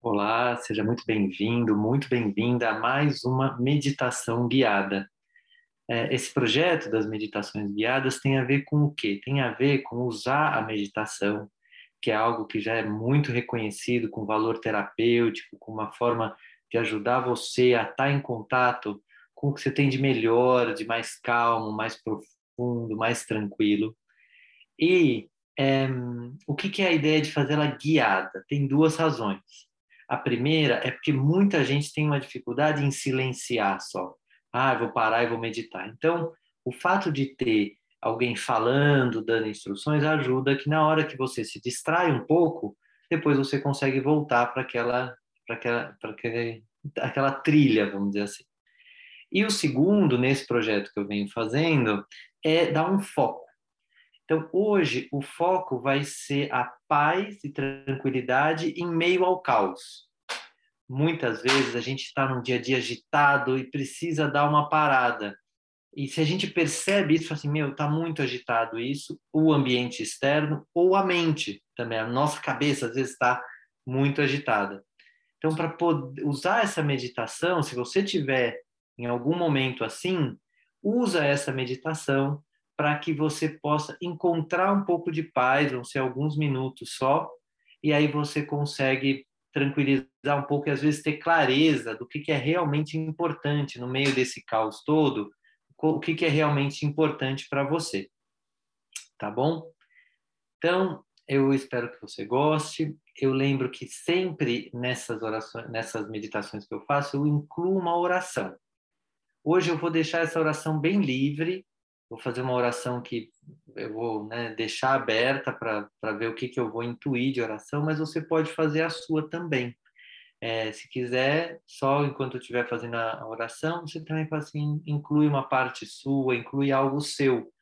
Olá, seja muito bem-vindo, muito bem-vinda a mais uma meditação guiada. É, esse projeto das meditações guiadas tem a ver com o quê? Tem a ver com usar a meditação, que é algo que já é muito reconhecido com valor terapêutico, com uma forma de ajudar você a estar em contato com o que você tem de melhor, de mais calmo, mais profundo, mais tranquilo. E é, o que, que é a ideia de fazê-la guiada? Tem duas razões. A primeira é porque muita gente tem uma dificuldade em silenciar só. Ah, vou parar e vou meditar. Então, o fato de ter alguém falando, dando instruções, ajuda que na hora que você se distrai um pouco, depois você consegue voltar para aquela, para aquela, para aquela trilha, vamos dizer assim. E o segundo, nesse projeto que eu venho fazendo, é dar um foco. Então, hoje, o foco vai ser a paz e tranquilidade em meio ao caos. Muitas vezes a gente está num dia a dia agitado e precisa dar uma parada. E se a gente percebe isso, assim, meu, está muito agitado isso, o ambiente externo ou a mente também, a nossa cabeça às vezes está muito agitada. Então, para usar essa meditação, se você tiver em algum momento assim, usa essa meditação para que você possa encontrar um pouco de paz, vão ser alguns minutos só, e aí você consegue tranquilizar um pouco e às vezes ter clareza do que, que é realmente importante no meio desse caos todo, o que, que é realmente importante para você. Tá bom? Então, eu espero que você goste. Eu lembro que sempre nessas orações, nessas meditações que eu faço, eu incluo uma oração. Hoje eu vou deixar essa oração bem livre, vou fazer uma oração que eu vou né, deixar aberta para ver o que, que eu vou intuir de oração, mas você pode fazer a sua também. É, se quiser, só enquanto eu estiver fazendo a oração, você também assim, inclui uma parte sua, inclui algo seu,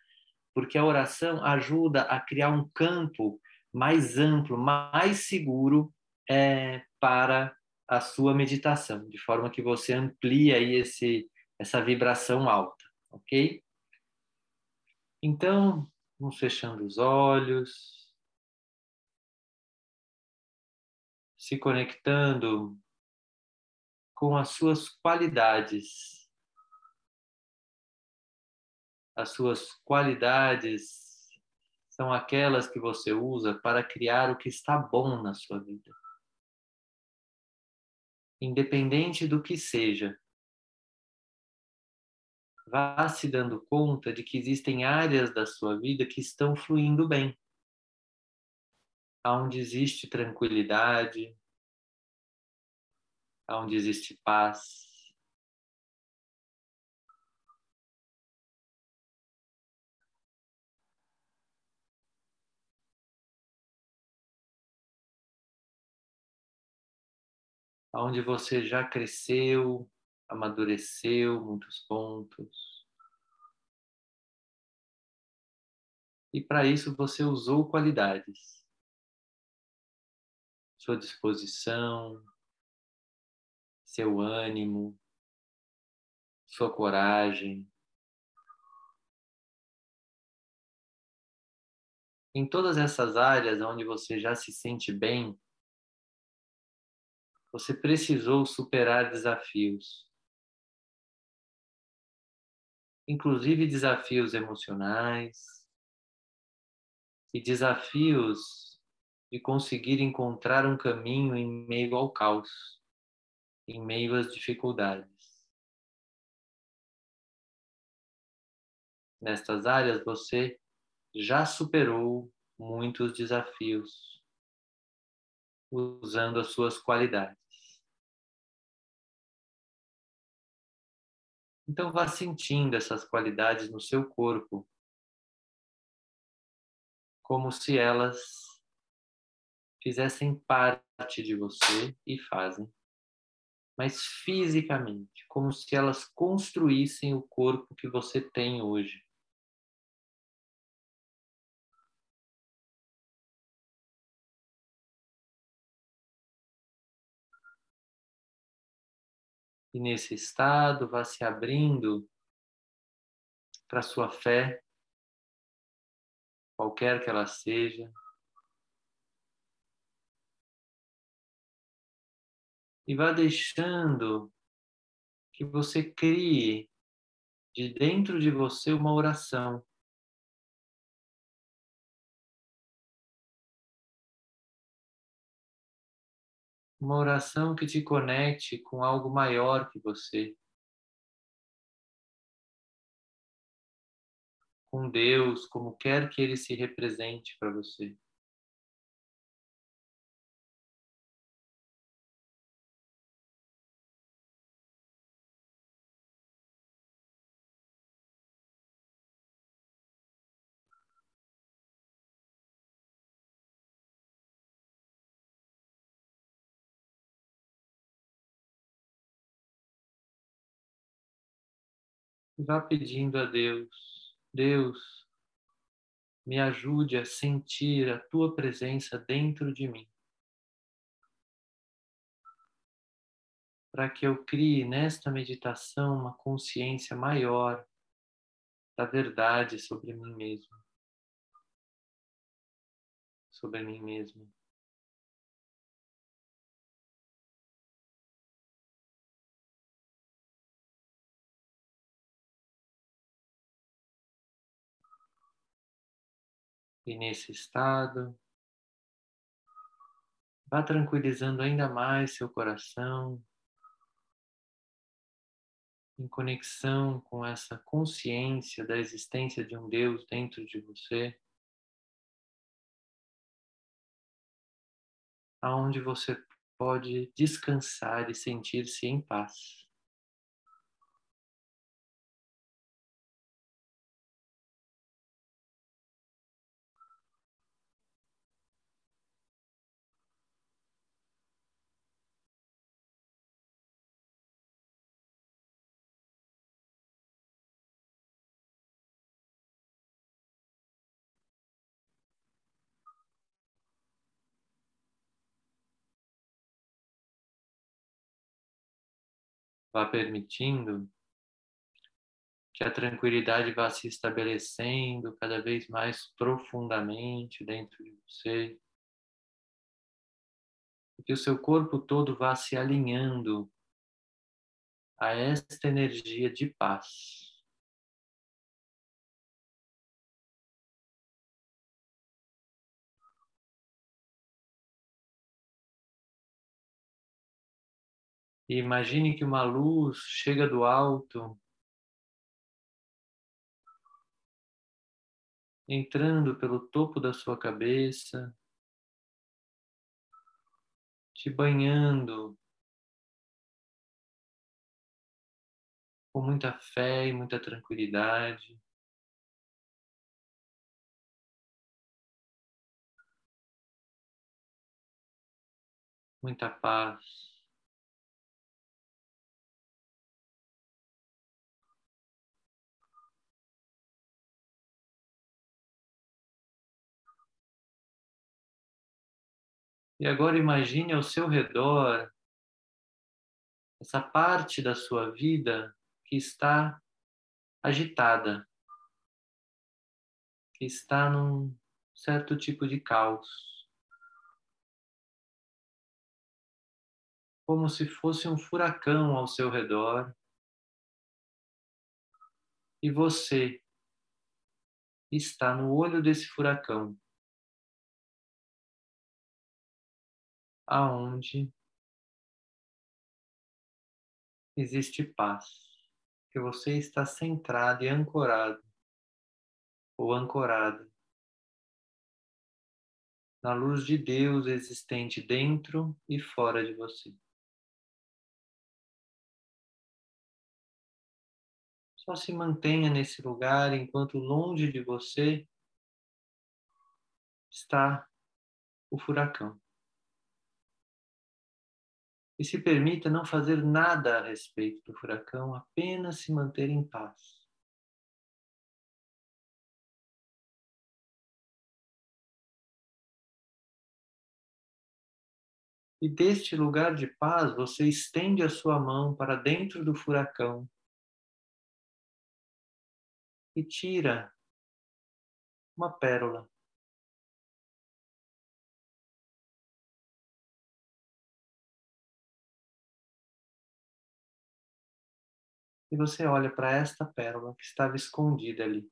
porque a oração ajuda a criar um campo mais amplo, mais seguro é, para a sua meditação, de forma que você amplie aí esse, essa vibração alta, ok? Então, vamos fechando os olhos, se conectando com as suas qualidades. As suas qualidades são aquelas que você usa para criar o que está bom na sua vida. Independente do que seja, vá se dando conta de que existem áreas da sua vida que estão fluindo bem. Onde existe tranquilidade, onde existe paz. Onde você já cresceu, amadureceu muitos pontos. E para isso você usou qualidades. Sua disposição, seu ânimo, sua coragem. Em todas essas áreas onde você já se sente bem, você precisou superar desafios inclusive desafios emocionais e desafios de conseguir encontrar um caminho em meio ao caos, em meio às dificuldades. Nestas áreas você já superou muitos desafios usando as suas qualidades. Então vá sentindo essas qualidades no seu corpo, como se elas fizessem parte de você e fazem, mas fisicamente, como se elas construíssem o corpo que você tem hoje. E nesse estado, vá se abrindo para sua fé, qualquer que ela seja. e vá deixando que você crie de dentro de você uma oração. Uma oração que te conecte com algo maior que você. Com Deus, como quer que ele se represente para você. Vá pedindo a Deus, Deus, me ajude a sentir a tua presença dentro de mim. Para que eu crie nesta meditação uma consciência maior da verdade sobre mim mesmo. Sobre mim mesmo. E nesse estado, vá tranquilizando ainda mais seu coração, em conexão com essa consciência da existência de um Deus dentro de você, aonde você pode descansar e sentir-se em paz. Vá permitindo que a tranquilidade vá se estabelecendo cada vez mais profundamente dentro de você. Que o seu corpo todo vá se alinhando a esta energia de paz. E imagine que uma luz chega do alto, entrando pelo topo da sua cabeça, te banhando com muita fé e muita tranquilidade. Muita paz. E agora imagine ao seu redor essa parte da sua vida que está agitada, que está num certo tipo de caos. Como se fosse um furacão ao seu redor. E você está no olho desse furacão. Aonde existe paz, que você está centrado e ancorado ou ancorada na luz de Deus existente dentro e fora de você. Só se mantenha nesse lugar enquanto longe de você está o furacão e se permita não fazer nada a respeito do furacão, apenas se manter em paz. E deste lugar de paz, você estende a sua mão para dentro do furacão e tira uma pérola. E você olha para esta pérola que estava escondida ali.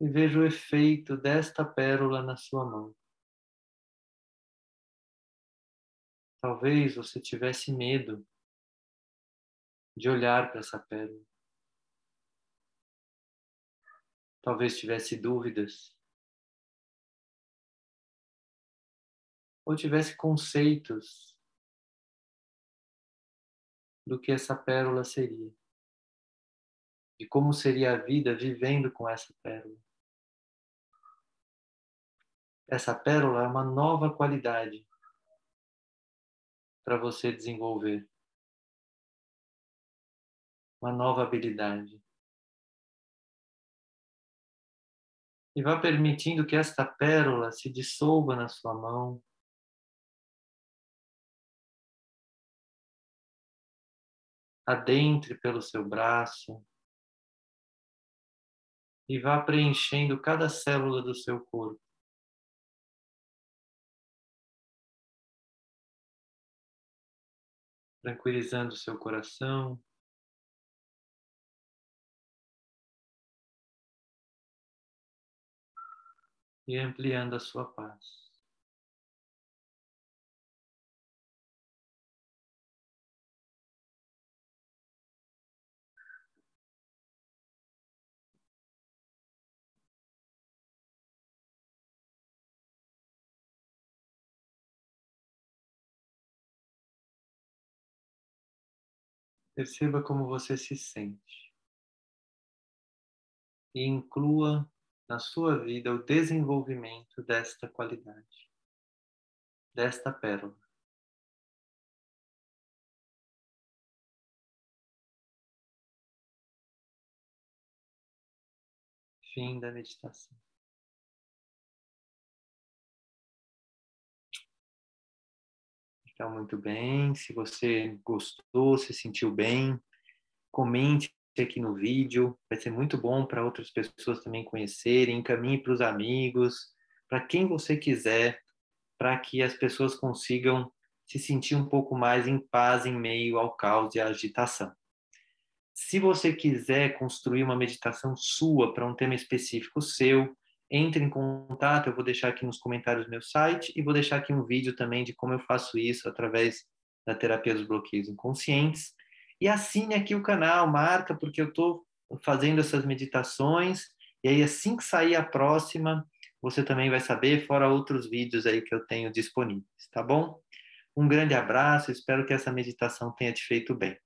E veja o efeito desta pérola na sua mão. Talvez você tivesse medo de olhar para essa pérola. Talvez tivesse dúvidas. Ou tivesse conceitos do que essa pérola seria. De como seria a vida vivendo com essa pérola. Essa pérola é uma nova qualidade para você desenvolver uma nova habilidade. E vá permitindo que esta pérola se dissolva na sua mão. Adentre pelo seu braço e vá preenchendo cada célula do seu corpo. Tranquilizando o seu coração. E ampliando a sua paz. Perceba como você se sente e inclua na sua vida o desenvolvimento desta qualidade, desta pérola. Fim da meditação. Está muito bem. Se você gostou, se sentiu bem, comente aqui no vídeo, vai ser muito bom para outras pessoas também conhecerem, encaminhe para os amigos, para quem você quiser, para que as pessoas consigam se sentir um pouco mais em paz em meio ao caos e à agitação. Se você quiser construir uma meditação sua para um tema específico seu, entre em contato, eu vou deixar aqui nos comentários meu site e vou deixar aqui um vídeo também de como eu faço isso através da terapia dos bloqueios inconscientes. E assine aqui o canal, marca, porque eu estou fazendo essas meditações. E aí, assim que sair a próxima, você também vai saber, fora outros vídeos aí que eu tenho disponíveis, tá bom? Um grande abraço, espero que essa meditação tenha te feito bem.